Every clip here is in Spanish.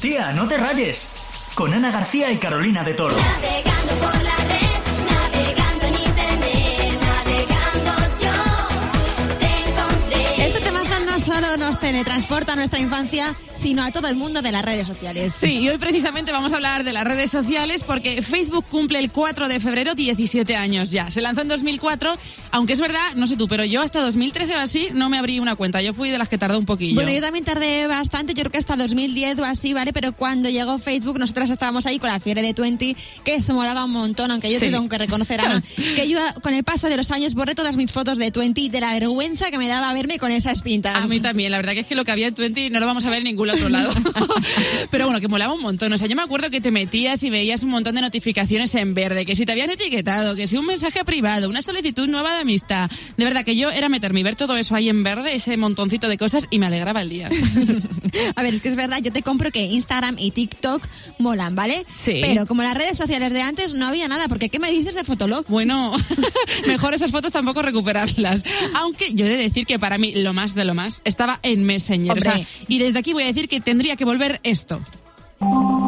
Tía, no te rayes. Con Ana García y Carolina de Toro. Teletransporta a nuestra infancia, sino a todo el mundo de las redes sociales. Sí, y hoy precisamente vamos a hablar de las redes sociales porque Facebook cumple el 4 de febrero 17 años ya. Se lanzó en 2004, aunque es verdad, no sé tú, pero yo hasta 2013 o así no me abrí una cuenta. Yo fui de las que tardó un poquillo. Bueno, yo también tardé bastante, yo creo que hasta 2010 o así, ¿vale? Pero cuando llegó Facebook, nosotras estábamos ahí con la fiebre de 20, que se molaba un montón, aunque yo Sí. tengo que reconocer, Ana, que yo con el paso de los años borré todas mis fotos de 20 de la vergüenza que me daba verme con esas pintas. A mí también, la verdad que que lo que había en Twenty no lo vamos a ver en ningún otro lado. Pero bueno, que molaba un montón. O sea, yo me acuerdo que te metías y veías un montón de notificaciones en verde, que si te habían etiquetado, que si un mensaje privado, una solicitud nueva de amistad. De verdad que yo era meterme y ver todo eso ahí en verde, ese montoncito de cosas, y me alegraba el día. A ver, es que es verdad, yo te compro que Instagram y TikTok molan, ¿vale? Sí. Pero como las redes sociales de antes no había nada, porque ¿qué me dices de Fotolog? Bueno, mejor esas fotos tampoco recuperarlas. Aunque yo he de decir que para mí lo más de lo más estaba en Messenger. O sea, y desde aquí voy a decir que tendría que volver esto.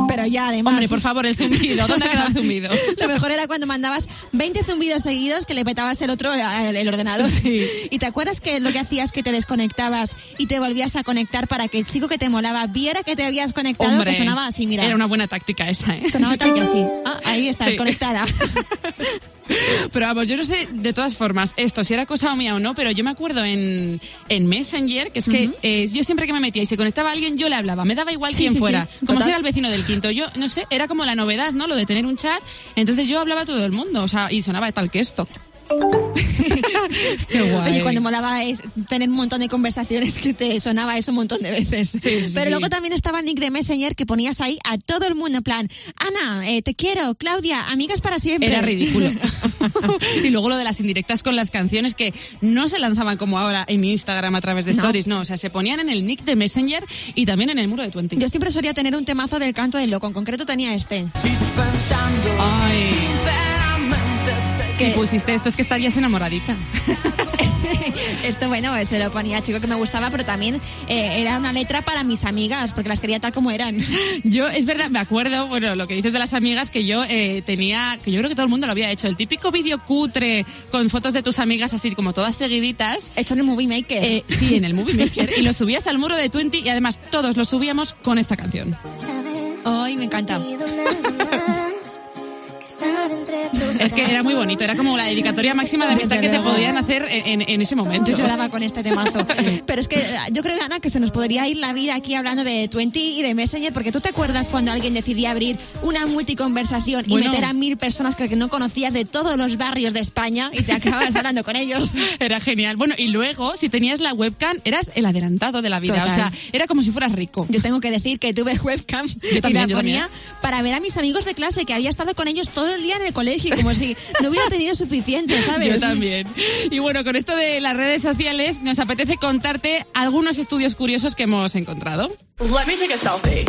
Pero ya además... Hombre, por favor, el zumbido. ¿Dónde ha quedado el zumbido? Lo mejor era cuando mandabas 20 zumbidos seguidos que le petabas el otro al el ordenador. Sí. Y te acuerdas que lo que hacías que te desconectabas y te volvías a conectar para que el chico que te molaba viera que te habías conectado, Hombre, que sonaba así, mira. Era una buena táctica esa, ¿eh? Sonaba tal que así. Ah, ahí estás, Sí. conectada. Pero vamos, yo no sé de todas formas esto, si era cosa mía o no, pero yo me acuerdo en, en Messenger, que es que eh, yo siempre que me metía y se conectaba alguien, yo le hablaba, me daba igual Sí, quién sí, fuera, sí, como total. si era el vecino del quinto. Yo, no sé, era como la novedad, ¿no? Lo de tener un chat, entonces yo hablaba a todo el mundo, o sea, y sonaba tal que esto. Qué guay. Oye, cuando molaba es tener un montón de conversaciones que te sonaba eso un montón de veces. sí, Pero sí. luego también estaba nick de Messenger que ponías ahí a todo el mundo en plan, Ana, eh, te quiero, Claudia, amigas para siempre. Era ridículo. y luego lo de las indirectas con las canciones que no se lanzaban como ahora en Instagram a través de No. stories, no, o sea, se ponían en el nick de Messenger y también en el muro de Twenty. Yo siempre solía tener un temazo del canto del loco, en concreto tenía este. Ay. Si pusiste esto es que estarías enamoradita. Esto, bueno, se lo ponía chico que me gustaba, pero también eh, era una letra para mis amigas, porque las quería tal como eran. Yo, es verdad, me acuerdo, bueno, lo que dices de las amigas, que yo eh, tenía, que yo creo que todo el mundo lo había hecho, el típico vídeo cutre con fotos de tus amigas así como todas seguiditas. Hecho en el Movie Maker. Eh, sí, en el Movie Maker. y lo subías al muro de Twenty y además todos lo subíamos con esta canción. Ay, me encanta. Es que era muy bonito, era como la dedicatoria máxima de amistad que te podían hacer en, ese momento. Yo lloraba con este temazo. Pero es que eh, yo creo, Ana, que se nos podría ir la vida aquí hablando de Twenty y de Messenger, porque tú te acuerdas cuando alguien decidía abrir una multiconversación y Bueno. meter a mil personas que no conocías de todos los barrios de España y te acabas hablando con ellos. Era genial. Bueno, y luego, si tenías la webcam, eras el adelantado de la vida. Total. O sea, era como si fueras rico. Yo tengo que decir que tuve webcam y también, la yo ponía también. para ver a mis amigos de clase que había estado con ellos todo el día en el colegio, como si no hubiera tenido suficiente, ¿sabes? Yo también. Y bueno, con esto de las redes sociales, nos apetece contarte algunos estudios curiosos que hemos encontrado. Let me take a selfie.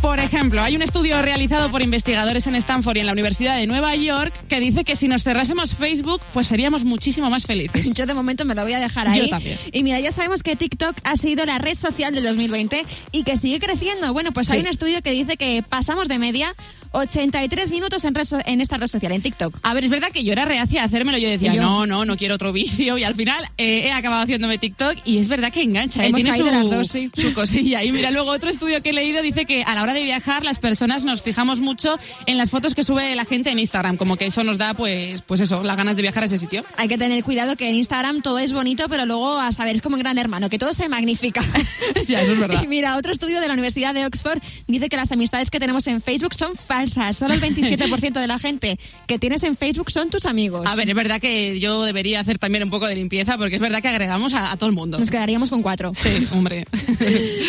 Por ejemplo, hay un estudio realizado por investigadores en Stanford y en la Universidad de Nueva York que dice que si nos cerrásemos Facebook, pues seríamos muchísimo más felices. Yo de momento me lo voy a dejar ahí. Yo también. Y mira, ya sabemos que TikTok ha sido la red social del 2020 y que sigue creciendo. Bueno, pues hay Sí. un estudio que dice que pasamos de media 83 minutos en, red so- en esta red social, en TikTok. A ver, es verdad que yo era reacia a hacérmelo. Yo decía, yo. no, no, no quiero otro vicio. Y al final eh, he acabado haciéndome TikTok y es verdad que engancha. ¿eh? Hemos Tiene caído su, las dos, sí. su cosilla. Y mira, luego otro estudio que he leído dice que a la hora de viajar las personas nos fijamos mucho en las fotos que sube la gente en Instagram. Como que eso nos da, pues, pues eso, las ganas de viajar a ese sitio. Hay que tener cuidado que en Instagram todo es bonito, pero luego a saber es como un gran hermano, que todo se magnifica. ya, eso es verdad. Y mira, otro estudio de la Universidad de Oxford dice que las amistades que tenemos en Facebook son falsas. Solo el 27% de la gente que tienes en Facebook son tus amigos. A ver, es verdad que yo debería hacer también un poco de limpieza porque es verdad que agregamos a, a todo el mundo. Nos quedaríamos con cuatro. Sí, hombre.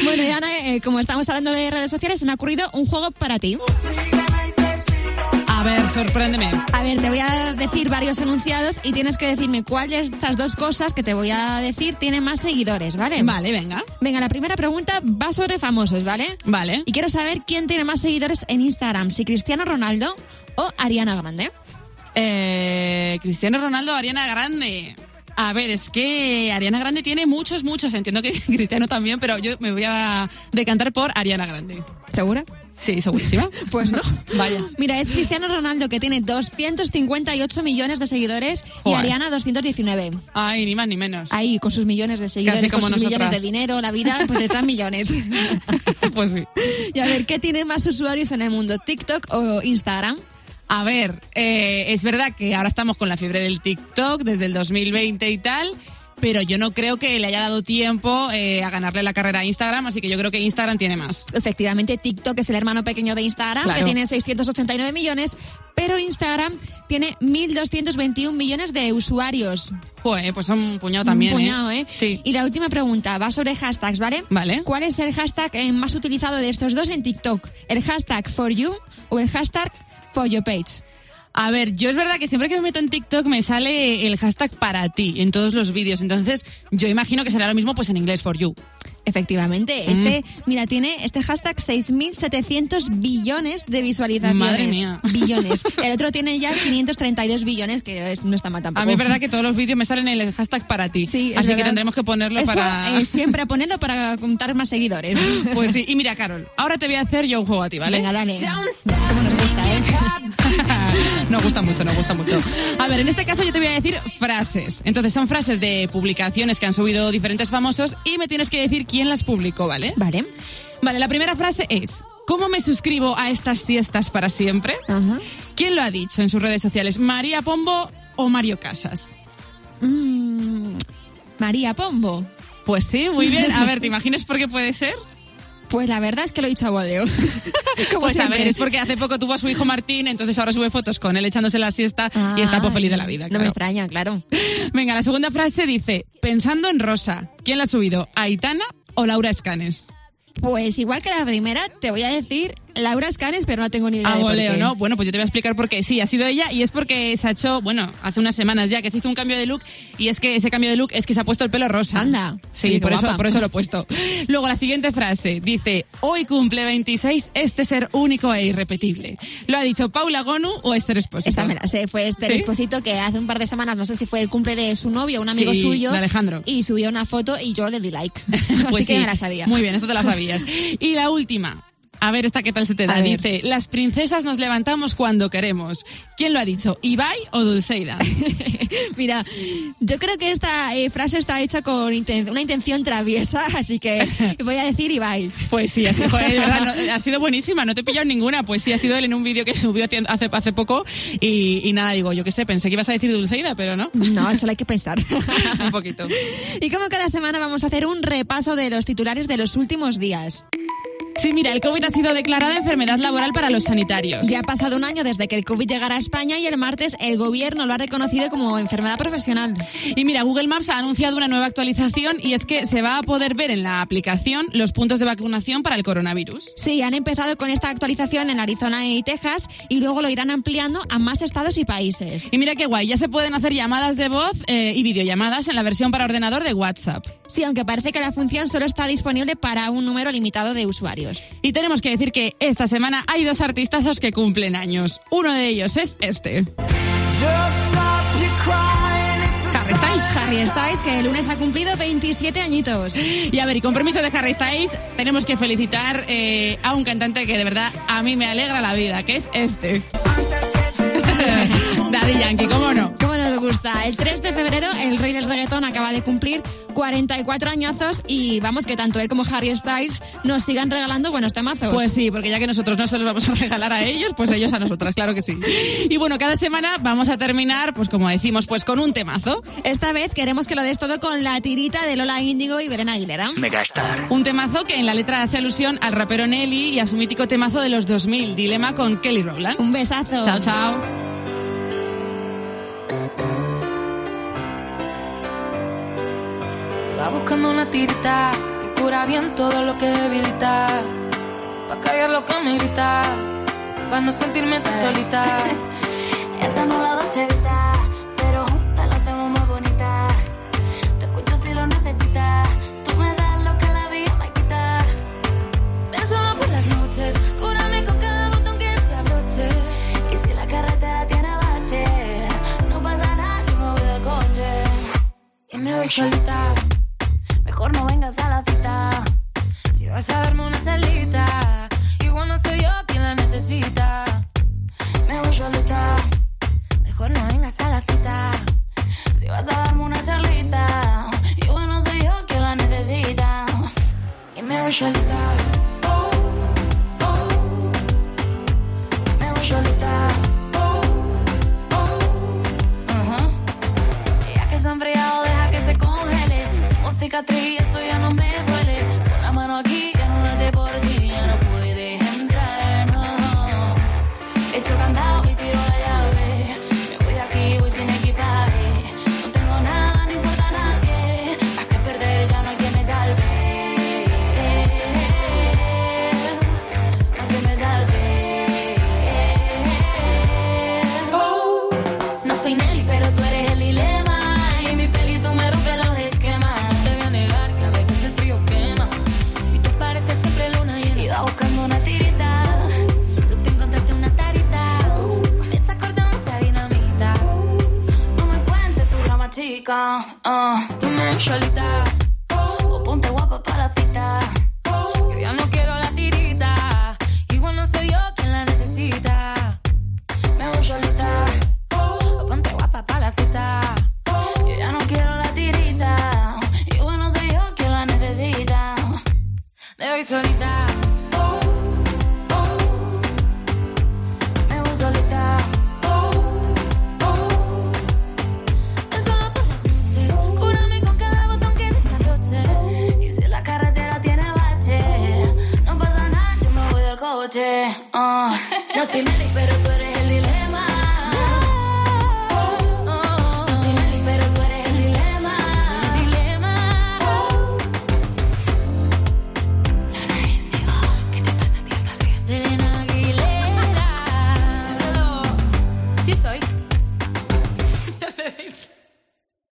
Bueno, y Ana, eh, como estamos hablando de redes sociales, se me ha ocurrido un juego para ti. Sorpréndeme. A ver, te voy a decir varios enunciados y tienes que decirme cuál de estas dos cosas que te voy a decir tiene más seguidores, ¿vale? Vale, venga. Venga, la primera pregunta va sobre famosos, ¿vale? Vale. Y quiero saber quién tiene más seguidores en Instagram, si Cristiano Ronaldo o Ariana Grande. Eh, Cristiano Ronaldo, Ariana Grande. A ver, es que Ariana Grande tiene muchos, muchos. Entiendo que Cristiano también, pero yo me voy a decantar por Ariana Grande. ¿Segura? Sí, segurísima. Pues no. Vaya. Mira, es Cristiano Ronaldo que tiene 258 millones de seguidores y. Ariana 219. Ay, ni más ni menos. Ahí, con sus millones de seguidores, con sus millones de dinero, la vida, pues detrás millones. pues sí. y a ver, ¿qué tiene más usuarios en el mundo? ¿TikTok o Instagram? A ver, eh, es verdad que ahora estamos con la fiebre del TikTok desde el 2020 y tal, pero yo no creo que le haya dado tiempo eh, a ganarle la carrera a Instagram, así que yo creo que Instagram tiene más. Efectivamente, TikTok es el hermano pequeño de Instagram, Claro. que tiene 689 millones, pero Instagram tiene 1.221 millones de usuarios. Joder, pues son un puñado también, Un puñado, ¿eh? Sí. Y la última pregunta va sobre hashtags, ¿vale? Vale. ¿Cuál es el hashtag eh, más utilizado de estos dos en TikTok? ¿El hashtag for you o el hashtag for your page? A ver, yo es verdad que siempre que me meto en TikTok me sale el hashtag para ti en todos los vídeos, entonces yo imagino que será lo mismo pues en inglés for you. Efectivamente, Mm. este, mira, tiene este hashtag 6.700 billones de visualizaciones. Madre mía. Billones. El otro tiene ya 532 billones, que es- no está mal tampoco. A mí es verdad que todos los vídeos me salen el hashtag para ti, Sí, así que verdad. tendremos que ponerlo Eso, para... eh, siempre a ponerlo para contar más seguidores. Pues sí, y mira Carol, ahora te voy a hacer yo un juego a ti, ¿vale? Venga, dale. Cómo nos gusta, ¿eh? nos gusta mucho, nos gusta mucho. A ver, en este caso yo te voy a decir frases. Entonces son frases de publicaciones que han subido diferentes famosos y me tienes que decir quién las publicó, ¿vale? Vale. Vale, la primera frase es, ¿cómo me suscribo a estas siestas para siempre? Ajá. ¿Quién lo ha dicho en sus redes sociales? ¿María Pombo o Mario Casas? Mm, María Pombo. Pues sí, muy bien. A ver, ¿te imaginas por qué puede ser? Pues la verdad es que lo he dicho a voleo. Pues a ver, es porque hace poco tuvo a su hijo Martín, entonces ahora sube fotos con él echándose la siesta y está pues feliz de la vida. No claro. me extraña, claro. Venga, la segunda frase dice, pensando en Rosa, ¿quién la ha subido? ¿Aitana o Laura Escanes? Pues igual que la primera, te voy a decir Laura Escanes, pero no tengo ni idea A de por qué. ¿no? Bueno, pues yo te voy a explicar por qué. Sí, ha sido ella y es porque se ha hecho, bueno, hace unas semanas ya que se hizo un cambio de look y es que ese cambio de look es que se ha puesto el pelo rosa. Anda. Sí, por eso, por eso lo he puesto. Luego la siguiente frase dice, hoy cumple 26 este ser único e irrepetible. ¿Lo ha dicho Paula Gonu o Esther Esposito? Esta me la sé, fue este ¿Sí? Esposito que hace un par de semanas, no sé si fue el cumple de su novio, un amigo Sí, suyo. de Alejandro. Y subió una foto y yo le di like. Pues Así que sí. me la sabía. Muy bien, esto te la sabías. Y la última. A ver, esta qué tal se te da. A ver. Dice, las princesas nos levantamos cuando queremos. ¿Quién lo ha dicho? ¿Ibai o Dulceida? Mira, yo creo que esta eh, frase está hecha con inten- una intención traviesa, así que voy a decir Ibai. Pues sí, así, joder, de verdad, no- ha sido buenísima, no te he pillado ninguna. Pues sí, ha sido él en un vídeo que subió hace, hace, hace poco y, y nada, digo, yo qué sé, pensé que ibas a decir Dulceida, pero no. No, solo hay que pensar. un poquito. y como cada semana vamos a hacer un repaso de los titulares de los últimos días. Sí, mira, el COVID ha sido declarada enfermedad laboral para los sanitarios. Ya ha pasado un año desde que el COVID llegara a España y el martes el gobierno lo ha reconocido como enfermedad profesional. Y mira, Google Maps ha anunciado una nueva actualización y es que se va a poder ver en la aplicación los puntos de vacunación para el coronavirus. Sí, han empezado con esta actualización en Arizona y Texas y luego lo irán ampliando a más estados y países. Y mira qué guay, ya se pueden hacer llamadas de voz eh, y videollamadas en la versión para ordenador de WhatsApp. Sí, aunque parece que la función solo está disponible para un número limitado de usuarios. Y tenemos que decir que esta semana hay dos artistazos que cumplen años. Uno de ellos es este. Harry Styles. Harry Styles, que el lunes ha cumplido 27 añitos. Y a ver, y con permiso de Harry Styles, tenemos que felicitar eh, a un cantante que de verdad a mí me alegra la vida, que es este. Daddy Yankee, ¿cómo no? El 3 de febrero, el rey del reggaetón acaba de cumplir 44 añazos y vamos que tanto él como Harry Styles nos sigan regalando buenos temazos. Pues sí, porque ya que nosotros no se los vamos a regalar a ellos, pues ellos a nosotras, claro que sí. Y bueno, cada semana vamos a terminar, pues como decimos, pues con un temazo. Esta vez queremos que lo des todo con la tirita de Lola Índigo y Verena Aguilera. Megastar. Un temazo que en la letra hace alusión al rapero Nelly y a su mítico temazo de los 2000, Dilema con Kelly Rowland. Un besazo. Chao, chao. buscando una tirita que cura bien todo lo que debilita. Pa' callar lo que me grita, pa' no sentirme tan eh. solita. Esta no la Dolce Vita, pero juntas la hacemos más bonita. Te escucho si lo necesitas, tú me das lo que la vida me quita. Ven solo por las noches, cúrame con cada botón que desabroche. Y si la carretera tiene bache, no pasa nada, yo me voy del coche. Y me voy solita. uh, uh tú me noche. Ah. No soy Nelly, pero tú eres